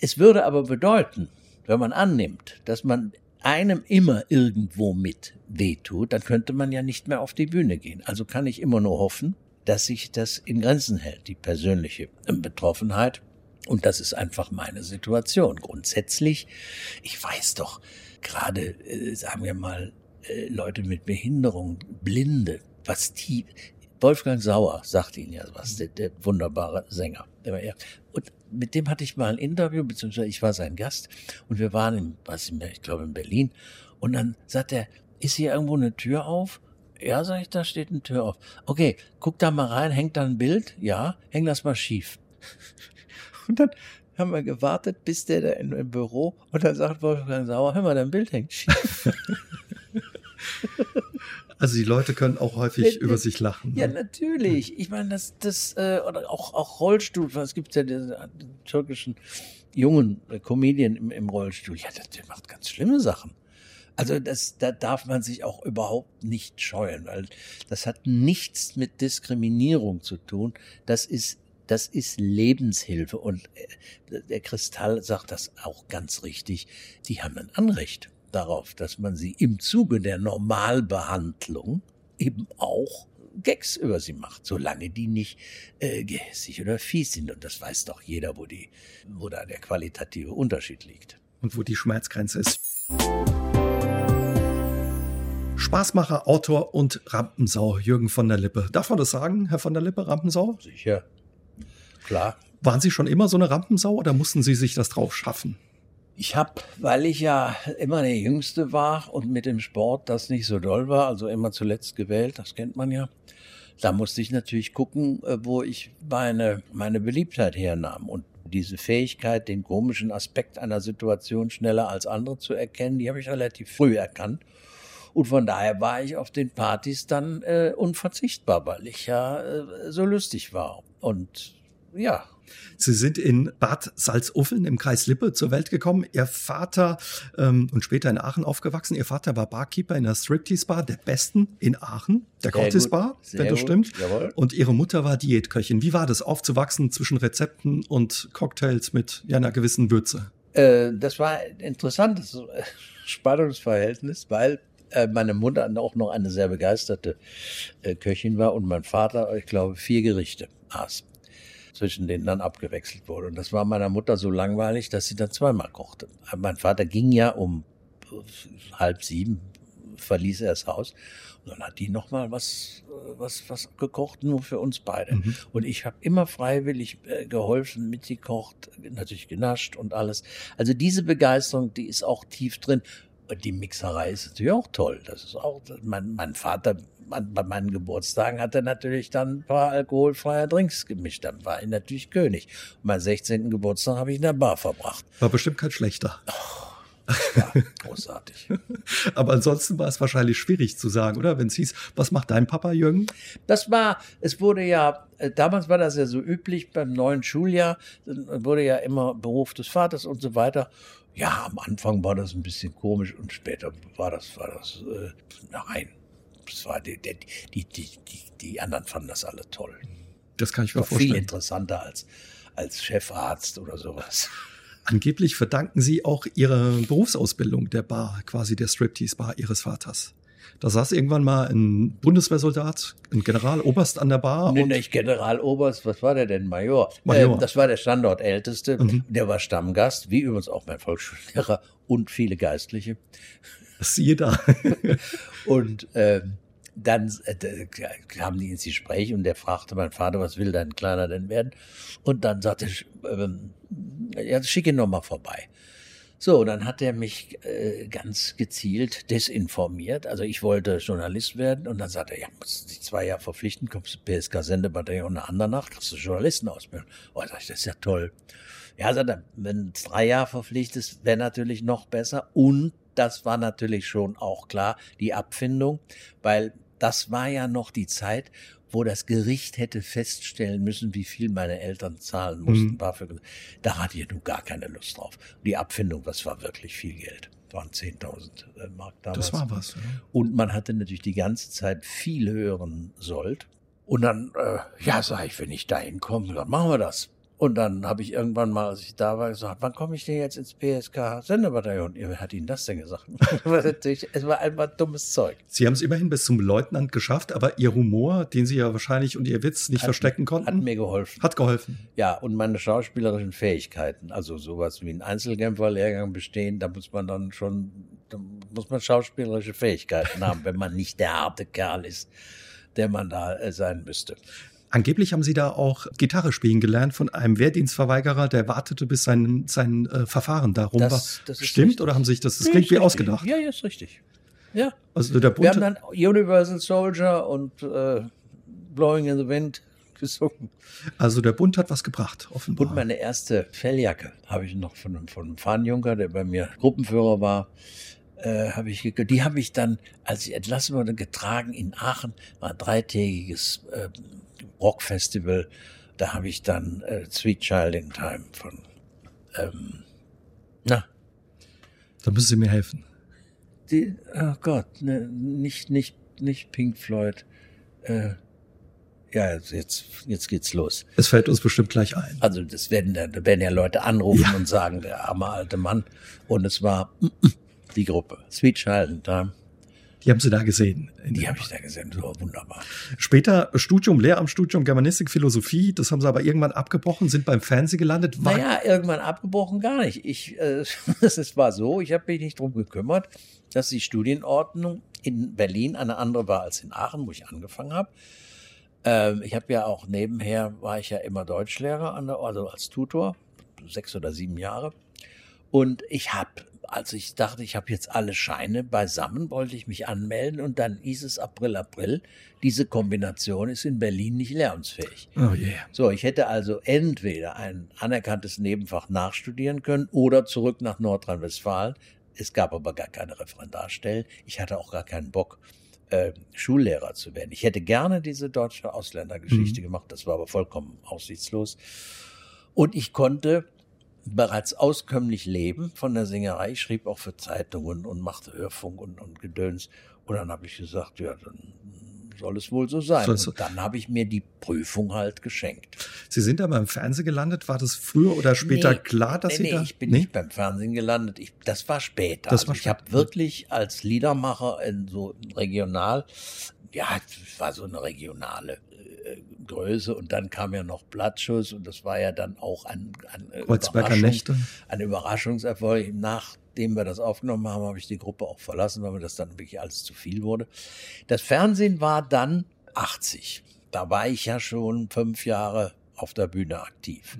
Es würde aber bedeuten, wenn man annimmt, dass man einem immer irgendwo mit weh tut, dann könnte man ja nicht mehr auf die Bühne gehen. Also kann ich immer nur hoffen, dass sich das in Grenzen hält, die persönliche Betroffenheit. Und das ist einfach meine Situation. Grundsätzlich, ich weiß doch, gerade, äh, sagen wir mal, äh, Leute mit Behinderung, Blinde, was die, Wolfgang Sauer sagt Ihnen ja was, der, der wunderbare Sänger. Der war er. Und mit dem hatte ich mal ein Interview, beziehungsweise ich war sein Gast und wir waren in, was ich glaube in Berlin. Und dann sagt er, ist hier irgendwo eine Tür auf? Ja, sag ich, da steht eine Tür auf. Okay, guck da mal rein, hängt da ein Bild? Ja, häng das mal schief. [laughs] Und dann haben wir gewartet, bis der da in, im Büro und dann sagt Wolfgang Sauer, hör mal, dein Bild hängt schief. [laughs] Also die Leute können auch häufig über sich lachen. Ja, ne? natürlich. Ich meine, das, das, äh, oder auch, auch Rollstuhl, es gibt ja den, den türkischen jungen äh, Comedian im, im Rollstuhl. Ja, der, der macht ganz schlimme Sachen. Also das, da darf man sich auch überhaupt nicht scheuen, weil das hat nichts mit Diskriminierung zu tun. Das ist das ist Lebenshilfe. Und äh, der Kristall sagt das auch ganz richtig. Die haben ein Anrecht darauf, dass man sie im Zuge der Normalbehandlung eben auch Gags über sie macht, solange die nicht äh, gehässig oder fies sind. Und das weiß doch jeder, wo, die, wo da der qualitative Unterschied liegt. Und wo die Schmerzgrenze ist. Spaßmacher, Autor und Rampensau, Jürgen von der Lippe. Darf man das sagen, Herr von der Lippe, Rampensau? Sicher. Klar. Waren Sie schon immer so eine Rampensau oder mussten Sie sich das drauf schaffen? Ich habe, weil ich ja immer der Jüngste war und mit dem Sport das nicht so doll war, also immer zuletzt gewählt, das kennt man ja, da musste ich natürlich gucken, äh, wo ich meine, meine Beliebtheit hernahm. Und diese Fähigkeit, den komischen Aspekt einer Situation schneller als andere zu erkennen, die habe ich relativ früh erkannt. Und von daher war ich auf den Partys dann äh, unverzichtbar, weil ich ja äh, so lustig war. Und ja, Sie sind in Bad Salzuffeln im Kreis Lippe zur Welt gekommen. Ihr Vater ähm, und später in Aachen aufgewachsen. Ihr Vater war Barkeeper in der Striptease Bar, der besten in Aachen, der Cortis Bar, wenn das stimmt. Jawohl. Und ihre Mutter war Diätköchin. Wie war das, aufzuwachsen zwischen Rezepten und Cocktails mit ja, einer gewissen Würze? Äh, das war ein interessantes äh, Spannungsverhältnis, weil äh, meine Mutter auch noch eine sehr begeisterte äh, Köchin war und mein Vater, ich glaube, vier Gerichte aß zwischen denen dann abgewechselt wurde. Und das war meiner Mutter so langweilig, dass sie dann zweimal kochte. Mein Vater ging ja um halb sieben, verließ er das Haus. Und dann hat die nochmal was, was, was gekocht, nur für uns beide. Mhm. Und ich habe immer freiwillig äh, geholfen, mitgekocht, natürlich genascht und alles. Also diese Begeisterung, die ist auch tief drin. Und die Mixerei ist natürlich auch toll. Das ist auch, mein, mein Vater bei meinen Geburtstagen hat er natürlich dann ein paar alkoholfreie Drinks gemischt. Dann war ich natürlich König. Und meinen 16. Geburtstag habe ich in der Bar verbracht. War bestimmt kein schlechter. Oh, ja, großartig. [laughs] Aber ansonsten war es wahrscheinlich schwierig zu sagen, oder? Wenn es hieß, was macht dein Papa, Jürgen? Das war, es wurde ja, äh, damals war das ja so üblich beim neuen Schuljahr, wurde ja immer Beruf des Vaters und so weiter. Ja, am Anfang war das ein bisschen komisch und später war das, war das, äh, nein, das war die, die, die, die, die anderen fanden das alle toll. Das kann ich mir vorstellen. Viel interessanter als, als Chefarzt oder sowas. [laughs] Angeblich verdanken Sie auch Ihre Berufsausbildung der Bar, quasi der Striptease-Bar Ihres Vaters. Da saß irgendwann mal ein Bundeswehrsoldat, ein Generaloberst an der Bar. Nee, nicht Generaloberst, was war der denn? Major. Major. Äh, das war der Standortälteste. Mhm. Der war Stammgast, wie übrigens auch mein Volksschullehrer und viele Geistliche. Siehe da. [laughs] und ähm, dann äh, kamen die ins Gespräch und der fragte mein Vater, was will dein Kleiner denn werden? Und dann sagte ich, ähm, ja, schick ihn noch mal vorbei. So, dann hat er mich äh, ganz gezielt desinformiert. Also ich wollte Journalist werden und dann sagte er, ja, musst dich zwei Jahre verpflichten, kommst du PSK Sendebataillon eine andere Nacht, kriegst du Journalistenausbildung. Oh, sag ich, das ist ja toll. Ja, sagt er, wenn drei Jahre verpflichtest, wäre natürlich noch besser. Und das war natürlich schon auch klar, die Abfindung, weil das war ja noch die Zeit, wo das Gericht hätte feststellen müssen, wie viel meine Eltern zahlen mussten. Mhm. Da hatte ich nun gar keine Lust drauf. Die Abfindung, das war wirklich viel Geld. Das waren 10.000 äh, Mark damals. Das war was. Ja. Und man hatte natürlich die ganze Zeit viel höheren Sold. Und dann, äh, ja, sag ich, wenn ich da hinkomme, dann machen wir das. Und dann habe ich irgendwann mal, als ich da war, gesagt, wann komme ich denn jetzt ins PSK Sendebataillon? Wer hat Ihnen das denn gesagt? [laughs] es war einfach dummes Zeug. Sie haben es immerhin bis zum Leutnant geschafft, aber Ihr Humor, den Sie ja wahrscheinlich und Ihr Witz nicht hat, verstecken konnten. Hat mir geholfen. Hat geholfen. Ja, und meine schauspielerischen Fähigkeiten, also sowas wie ein Einzelkämpferlehrgang bestehen, da muss man dann schon, da muss man schauspielerische Fähigkeiten haben, wenn man nicht der harte Kerl ist, der man da äh, sein müsste. Angeblich haben Sie da auch Gitarre spielen gelernt von einem Wehrdienstverweigerer, der wartete, bis sein, sein äh, Verfahren darum das, war. Das Stimmt richtig. oder haben Sie sich das? Das klingt wie ausgedacht. Ja, ja, ist richtig. Ja. Also der Bunte, Wir haben dann Universal Soldier und äh, Blowing in the Wind [laughs] gesungen. Also der Bund hat was gebracht, offenbar. Und meine erste Felljacke habe ich noch von, von einem Fahnenjunker, der bei mir Gruppenführer war. Äh, habe ich die habe ich dann, als ich entlassen wurde, getragen in Aachen, war ein dreitägiges äh, Rockfestival. Da habe ich dann äh, Sweet Child in Time von. Ähm, na. Da müssen Sie mir helfen. Die, oh Gott, ne, nicht, nicht, nicht Pink Floyd. Äh, ja, jetzt, jetzt geht's los. Es fällt uns bestimmt gleich ein. Also, das werden, da werden ja Leute anrufen ja. und sagen, der arme alte Mann. Und es war die Gruppe. Sweet Child in Time. Die haben Sie da gesehen. Die habe ich da gesehen, so wunderbar. Später Studium, Lehramtsstudium Germanistik, Philosophie, das haben Sie aber irgendwann abgebrochen, sind beim Fernsehen gelandet. War naja, irgendwann abgebrochen gar nicht. Ich, äh, [laughs] es war so, ich habe mich nicht drum gekümmert, dass die Studienordnung in Berlin eine andere war als in Aachen, wo ich angefangen habe. Ähm, ich habe ja auch nebenher, war ich ja immer Deutschlehrer, an der, also als Tutor, sechs oder sieben Jahre. Und ich habe als ich dachte, ich habe jetzt alle Scheine beisammen, wollte ich mich anmelden und dann hieß es April, April. Diese Kombination ist in Berlin nicht lernungsfähig. Oh yeah. So, ich hätte also entweder ein anerkanntes Nebenfach nachstudieren können oder zurück nach Nordrhein-Westfalen Es gab aber gar keine Referendarstellen. Ich hatte auch gar keinen Bock, äh, Schullehrer zu werden. Ich hätte gerne diese deutsche Ausländergeschichte mhm. gemacht, das war aber vollkommen aussichtslos. Und ich konnte bereits auskömmlich leben von der Singerei. Ich schrieb auch für Zeitungen und machte Hörfunk und, und Gedöns. Und dann habe ich gesagt, ja, dann soll es wohl so sein. Und dann habe ich mir die Prüfung halt geschenkt. Sie sind aber im Fernsehen gelandet. War das früher oder später nee, klar, dass nee, Sie nee, da? ich bin nee? nicht beim Fernsehen gelandet. Ich, das war später. Das war also ich habe wirklich als Liedermacher in so regional, ja, es war so eine regionale äh, Größe und dann kam ja noch Blattschuss und das war ja dann auch ein, ein, Überraschung, ein Überraschungserfolg. Nachdem wir das aufgenommen haben, habe ich die Gruppe auch verlassen, weil mir das dann wirklich alles zu viel wurde. Das Fernsehen war dann 80. Da war ich ja schon fünf Jahre auf der Bühne aktiv.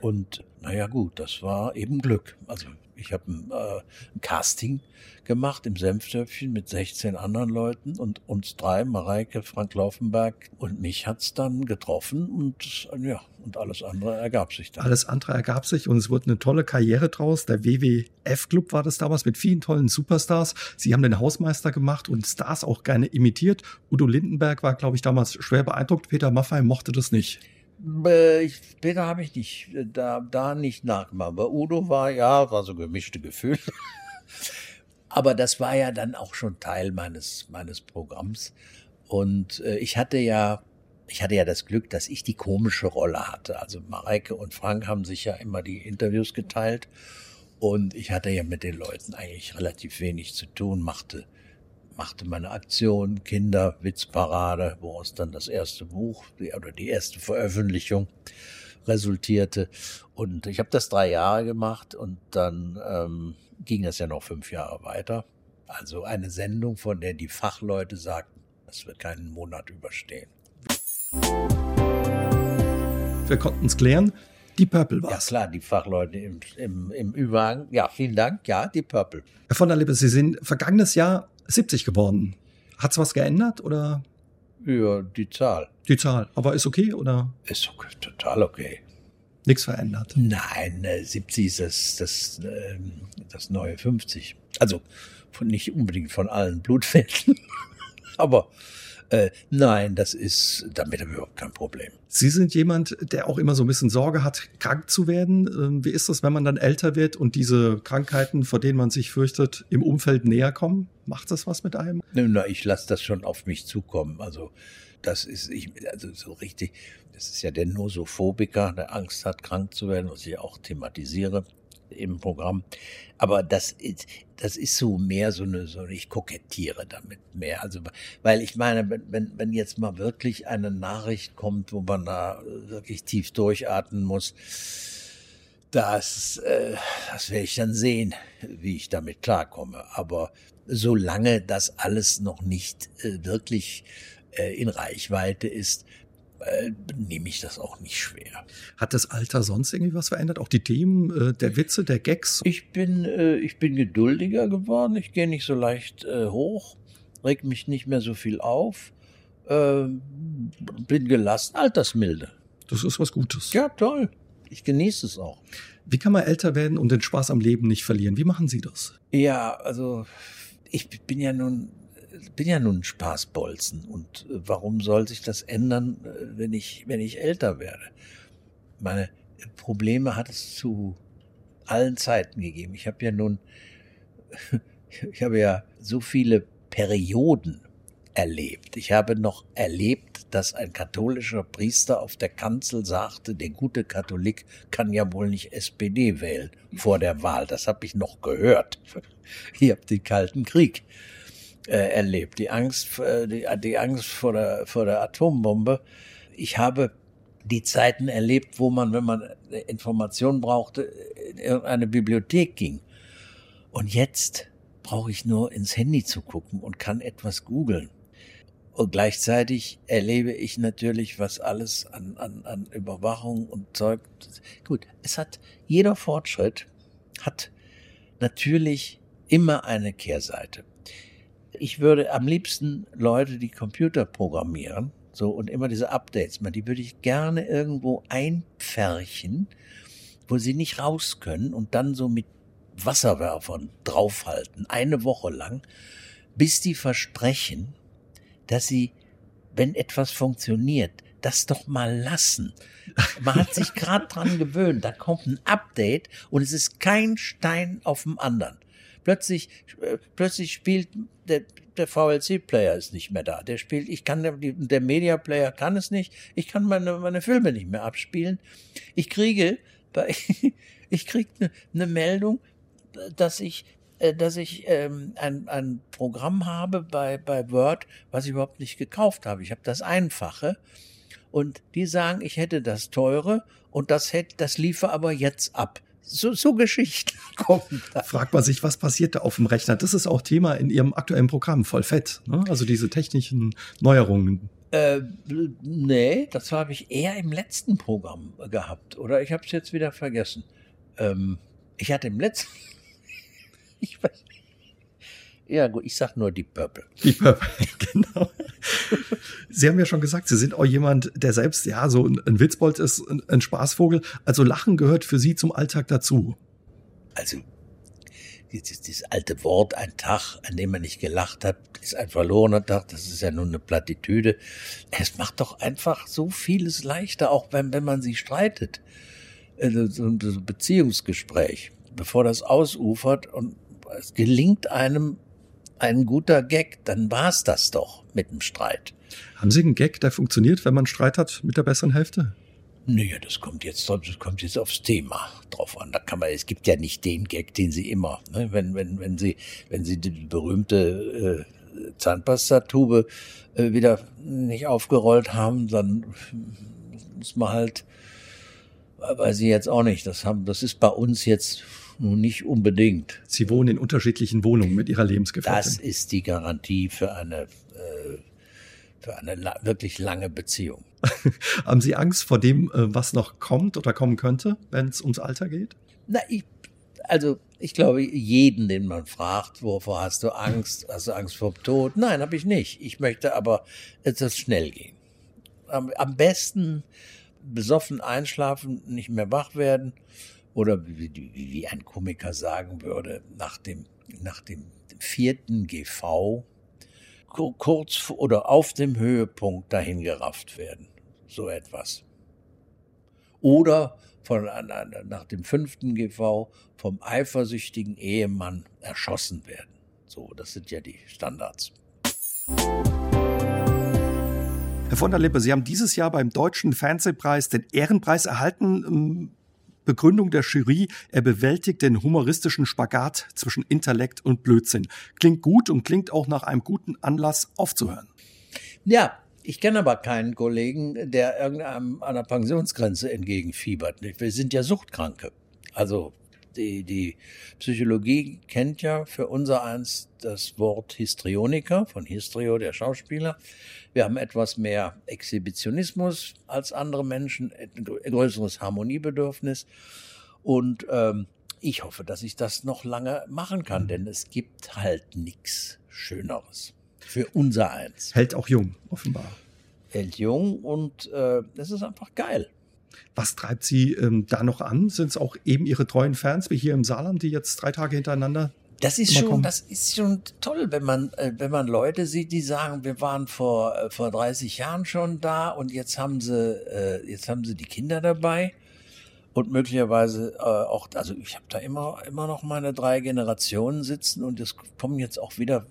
Und naja gut, das war eben Glück. Also ich habe ein, äh, ein Casting gemacht im Senftöpfchen mit 16 anderen Leuten und uns drei, Mareike, Frank Laufenberg und mich hat's dann getroffen und ja, und alles andere ergab sich dann. Alles andere ergab sich und es wurde eine tolle Karriere draus. Der WWF-Club war das damals mit vielen tollen Superstars. Sie haben den Hausmeister gemacht und Stars auch gerne imitiert. Udo Lindenberg war, glaube ich, damals schwer beeindruckt. Peter Maffay mochte das nicht. Äh, Peter habe ich nicht, äh, da, da nicht nachgemacht. Aber Udo war, ja, war so gemischte Gefühle. [laughs] Aber das war ja dann auch schon Teil meines, meines Programms. Und äh, ich hatte ja, ich hatte ja das Glück, dass ich die komische Rolle hatte. Also Mareike und Frank haben sich ja immer die Interviews geteilt. Und ich hatte ja mit den Leuten eigentlich relativ wenig zu tun, machte machte meine Aktion Kinderwitzparade, woraus dann das erste Buch die, oder die erste Veröffentlichung resultierte. Und ich habe das drei Jahre gemacht und dann ähm, ging das ja noch fünf Jahre weiter. Also eine Sendung, von der die Fachleute sagten, das wird keinen Monat überstehen. Wir konnten es klären. Die Purple war Ja klar, die Fachleute im, im, im Überhang. Ja, vielen Dank. Ja, die Purple. Herr von der Lippe, Sie sind vergangenes Jahr 70 geworden. Hat's was geändert oder? Ja, die Zahl. Die Zahl. Aber ist okay oder? Ist okay, total okay. Nichts verändert. Nein, 70 äh, ist das, das, ähm, das neue 50. Also von, nicht unbedingt von allen Blutfällen. [laughs] Aber äh, nein, das ist, damit überhaupt kein Problem. Sie sind jemand, der auch immer so ein bisschen Sorge hat, krank zu werden. Ähm, wie ist das, wenn man dann älter wird und diese Krankheiten, vor denen man sich fürchtet, im Umfeld näher kommen? Macht das was mit einem? Na, ich lasse das schon auf mich zukommen. Also das ist, ich, also so richtig, das ist ja der Nosophobiker, der Angst hat, krank zu werden, was ich auch thematisiere im Programm. Aber das ist, das ist so mehr so eine, so ich kokettiere damit mehr. Also, weil ich meine, wenn, wenn jetzt mal wirklich eine Nachricht kommt, wo man da wirklich tief durchatmen muss, das, äh, das werde ich dann sehen, wie ich damit klarkomme. Aber solange das alles noch nicht äh, wirklich äh, in Reichweite ist, äh, nehme ich das auch nicht schwer. Hat das Alter sonst irgendwie was verändert? Auch die Themen äh, der Witze, der Gags? Ich bin, äh, ich bin geduldiger geworden. Ich gehe nicht so leicht äh, hoch, reg mich nicht mehr so viel auf, äh, bin gelassen, altersmilde. Das ist was Gutes. Ja, toll. Ich genieße es auch. Wie kann man älter werden und den Spaß am Leben nicht verlieren? Wie machen Sie das? Ja, also ich bin ja nun bin ja nun Spaßbolzen und äh, warum soll sich das ändern, äh, wenn ich, wenn ich älter werde? Meine Probleme hat es zu allen Zeiten gegeben. Ich habe ja nun, [laughs] ich habe ja so viele Perioden erlebt. Ich habe noch erlebt, dass ein katholischer Priester auf der Kanzel sagte, der gute Katholik kann ja wohl nicht SPD wählen vor der Wahl. Das habe ich noch gehört. [laughs] Ich habe den Kalten Krieg äh, erlebt. Die Angst, äh, die, die Angst vor der, vor der Atombombe. Ich habe die Zeiten erlebt, wo man, wenn man Informationen brauchte, in irgendeine Bibliothek ging. Und jetzt brauche ich nur ins Handy zu gucken und kann etwas googeln. Und gleichzeitig erlebe ich natürlich, was alles an, an, an Überwachung und Zeug. Gut, es hat, jeder Fortschritt hat natürlich immer eine Kehrseite ich würde am liebsten Leute, die Computer programmieren, so und immer diese Updates machen, die würde ich gerne irgendwo einpferchen, wo sie nicht raus können und dann so mit Wasserwerfern draufhalten, eine Woche lang, bis die versprechen, dass sie, wenn etwas funktioniert, das doch mal lassen. Man hat sich gerade dran gewöhnt, da kommt ein Update und es ist kein Stein auf dem anderen. Plötzlich, äh, plötzlich spielt der, der VLC-Player ist nicht mehr da. Der spielt, ich kann, der Media-Player kann es nicht. Ich kann meine, meine Filme nicht mehr abspielen. Ich kriege, [laughs] ich kriege eine ne Meldung, dass ich äh, dass ich ähm, ein, ein Programm habe bei, bei Word, was ich überhaupt nicht gekauft habe. Ich habe das Einfache und die sagen, ich hätte das teure und das hätte, das liefe aber jetzt ab so, so Geschichten [laughs] kommen. Da. Fragt man sich, was passiert da auf dem Rechner? Das ist auch Thema in Ihrem aktuellen Programm, voll fett. Ne? Also diese technischen Neuerungen. Äh, nee, das habe ich eher im letzten Programm gehabt. Oder ich habe es jetzt wieder vergessen. Ähm, ich hatte im letzten. [laughs] ich weiß nicht. Ja, gut, ich sag nur die Purple. Die Purple, [laughs] genau. Sie haben ja schon gesagt, Sie sind auch jemand, der selbst, ja, so ein, ein Witzbold ist, ein, ein Spaßvogel. Also Lachen gehört für Sie zum Alltag dazu. Also, dieses, dieses alte Wort, ein Tag, an dem man nicht gelacht hat, ist ein verlorener Tag, das ist ja nur eine Plattitüde. Es macht doch einfach so vieles leichter, auch wenn, wenn man sich streitet. Also, so ein Beziehungsgespräch, bevor das ausufert und es gelingt einem ein guter Gag, dann war's das doch mit dem Streit. Haben Sie einen Gag, der funktioniert, wenn man Streit hat mit der besseren Hälfte? Naja, das kommt jetzt, das kommt jetzt aufs Thema drauf an. Da kann man, es gibt ja nicht den Gag, den Sie immer, ne? wenn, wenn, wenn Sie, wenn Sie die berühmte äh, Zahnpastatube äh, wieder nicht aufgerollt haben, dann muss man halt, weiß ich jetzt auch nicht, das haben, das ist bei uns jetzt nun nicht unbedingt. Sie wohnen in unterschiedlichen Wohnungen mit Ihrer Lebensgefährtin. Das ist die Garantie für eine, äh, für eine la wirklich lange Beziehung. [laughs] Haben Sie Angst vor dem, äh, was noch kommt oder kommen könnte, wenn es ums Alter geht? Na, ich, also ich glaube, jeden, den man fragt, wovor hast du Angst? Hast du Angst vor dem Tod? Nein, habe ich nicht. Ich möchte aber, es soll schnell gehen. Am, am besten besoffen einschlafen, nicht mehr wach werden oder wie, wie, ein Komiker sagen würde, nach dem, nach dem vierten GV kurz oder auf dem Höhepunkt dahin gerafft werden. So etwas. Oder von, nach dem fünften GV vom eifersüchtigen Ehemann erschossen werden. So, das sind ja die Standards. Herr von der Lippe, Sie haben dieses Jahr beim Deutschen Fernsehpreis den Ehrenpreis erhalten. Ähm, Begründung der Jury, er bewältigt den humoristischen Spagat zwischen Intellekt und Blödsinn. Klingt gut und klingt auch nach einem guten Anlass aufzuhören. Ja, ich kenne aber keinen Kollegen, der irgendeinem einer Pensionsgrenze entgegenfiebert. Wir sind ja Suchtkranke. Also die, die Psychologie kennt ja für unser eins das Wort Histrioniker von Histrio, der Schauspieler. Wir haben etwas mehr Exhibitionismus als andere Menschen, ein größeres Harmoniebedürfnis. Und ähm, ich hoffe, dass ich das noch lange machen kann, denn es gibt halt nichts Schöneres für unser eins. Hält auch jung, offenbar. Hält jung und äh, es ist einfach geil. Was treibt Sie ähm, da noch an? Sind es auch eben Ihre treuen Fans wie hier im Saarland, die jetzt drei Tage hintereinander das ist schon, das ist schon toll, wenn man, äh, wenn man Leute sieht, die sagen, wir waren vor, äh, vor 30 Jahren schon da und jetzt haben sie, äh, jetzt haben sie die Kinder dabei und möglicherweise auch, also ich habe da immer, immer noch meine drei Generationen sitzen und es kommen jetzt auch wieder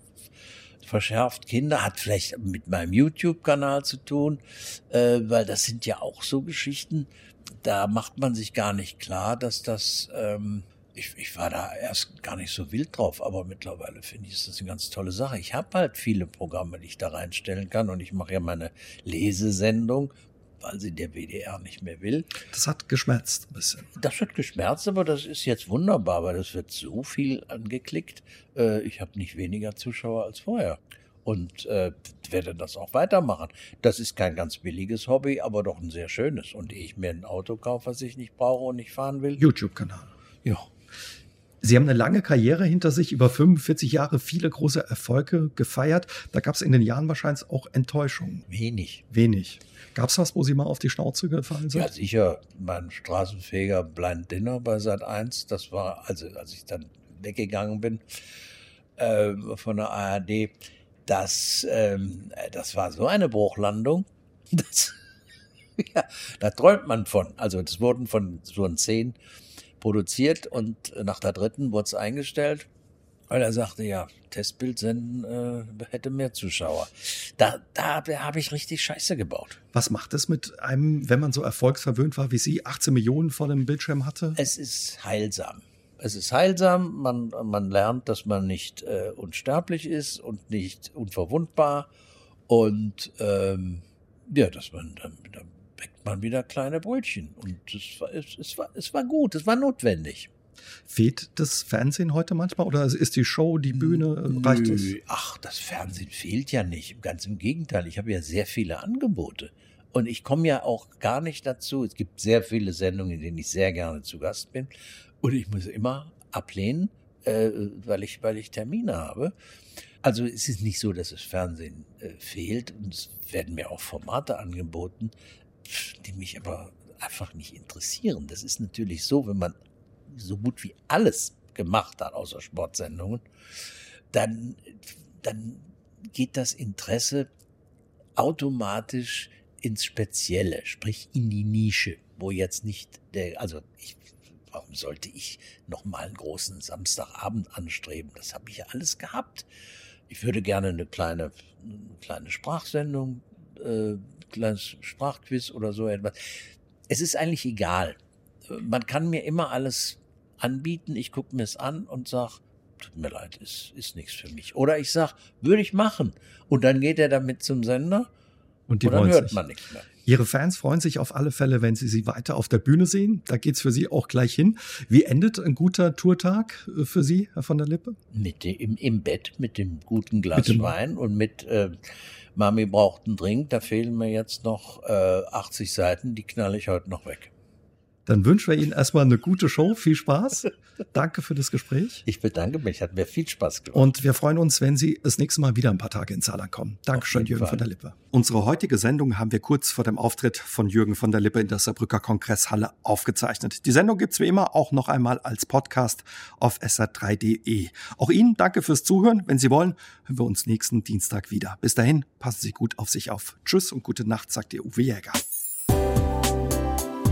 verschärft. Kinder, hat vielleicht mit meinem YouTube-Kanal zu tun, weil das sind ja auch so Geschichten, da macht man sich gar nicht klar, dass das, ähm, ich, ich war da erst gar nicht so wild drauf, aber mittlerweile finde ich, ist das eine ganz tolle Sache. Ich habe halt viele Programme, die ich da reinstellen kann und ich mache ja meine Lesesendung, weil sie der WDR nicht mehr will. Das hat geschmerzt ein bisschen. Das hat geschmerzt, aber das ist jetzt wunderbar, weil das wird so viel angeklickt. Äh, ich habe nicht weniger Zuschauer als vorher und äh, werde das auch weitermachen. Das ist kein ganz billiges Hobby, aber doch ein sehr schönes. Und ehe ich mir ein Auto kaufe, was ich nicht brauche und nicht fahren will. YouTube-Kanal. Ja. Sie haben eine lange Karriere hinter sich, über 45 Jahre, viele große Erfolge gefeiert. Da gab es in den Jahren wahrscheinlich auch Enttäuschungen. Wenig. Wenig. Gab es was, wo Sie mal auf die Schnauze gefallen sind? Ja, sicher. Mein straßenfähiger Blind Dinner bei Sat 1, das war, also als ich dann weggegangen bin äh, von der ARD, das, ähm, das war so eine Bruchlandung. [laughs] Das, ja, da träumt man von. Also das wurden von so zehn produziert und nach der dritten wurde es eingestellt, weil er sagte, ja, Testbild senden äh, hätte mehr Zuschauer. Da, da habe ich richtig Scheiße gebaut. Was macht es mit einem, wenn man so erfolgsverwöhnt war wie Sie, 18 Millionen vor dem Bildschirm hatte? Es ist heilsam. Es ist heilsam, man, man lernt, dass man nicht äh, unsterblich ist und nicht unverwundbar und ähm, ja, dass man dann, dann backt man wieder kleine Brötchen. Und es war, es, es, war, es war gut, es war notwendig. Fehlt das Fernsehen heute manchmal oder ist die Show, die Bühne, reicht es? Ach, das Fernsehen fehlt ja nicht. Ganz im Gegenteil, ich habe ja sehr viele Angebote. Und ich komme ja auch gar nicht dazu. Es gibt sehr viele Sendungen, in denen ich sehr gerne zu Gast bin. Und ich muss immer ablehnen, äh, weil, ich, weil ich Termine habe. Also es ist nicht so, dass das Fernsehen äh, fehlt. Und es werden mir auch Formate angeboten die mich aber einfach nicht interessieren. Das ist natürlich so, wenn man so gut wie alles gemacht hat, außer Sportsendungen, dann, dann geht das Interesse automatisch ins Spezielle, sprich in die Nische, wo jetzt nicht der, also ich, warum sollte ich nochmal einen großen Samstagabend anstreben? Das habe ich ja alles gehabt. Ich würde gerne eine kleine, eine kleine Sprachsendung äh, kleines Sprachquiz oder so etwas. Es ist eigentlich egal. Man kann mir immer alles anbieten. Ich gucke mir es an und sage, tut mir leid, ist, ist nichts für mich. Oder ich sage, würde ich machen. Und dann geht er damit zum Sender und, die und dann hört sich. man nichts mehr. Ihre Fans freuen sich auf alle Fälle, wenn sie sie weiter auf der Bühne sehen. Da geht's für Sie auch gleich hin. Wie endet ein guter Tourtag äh, für Sie, Herr von der Lippe? Mit dem, im, Bett mit dem guten Glas dem Wein und mit äh, Mami braucht einen Drink, da fehlen mir jetzt noch äh, 80 Seiten, die knalle ich heute noch weg. Dann wünschen wir Ihnen erstmal eine gute Show. Viel Spaß. Danke für das Gespräch. Ich bedanke mich. Hat mir viel Spaß gemacht. Und wir freuen uns, wenn Sie das nächste Mal wieder ein paar Tage in Saarland kommen. Dankeschön, Jürgen Fall. von der Lippe. Unsere heutige Sendung haben wir kurz vor dem Auftritt von Jürgen von der Lippe in der Saarbrücker Kongresshalle aufgezeichnet. Die Sendung gibt's wie immer auch noch einmal als Podcast auf sr3.de. Auch Ihnen danke fürs Zuhören. Wenn Sie wollen, hören wir uns nächsten Dienstag wieder. Bis dahin, passen Sie gut auf sich auf. Tschüss und gute Nacht, sagt Ihr Uwe Jäger.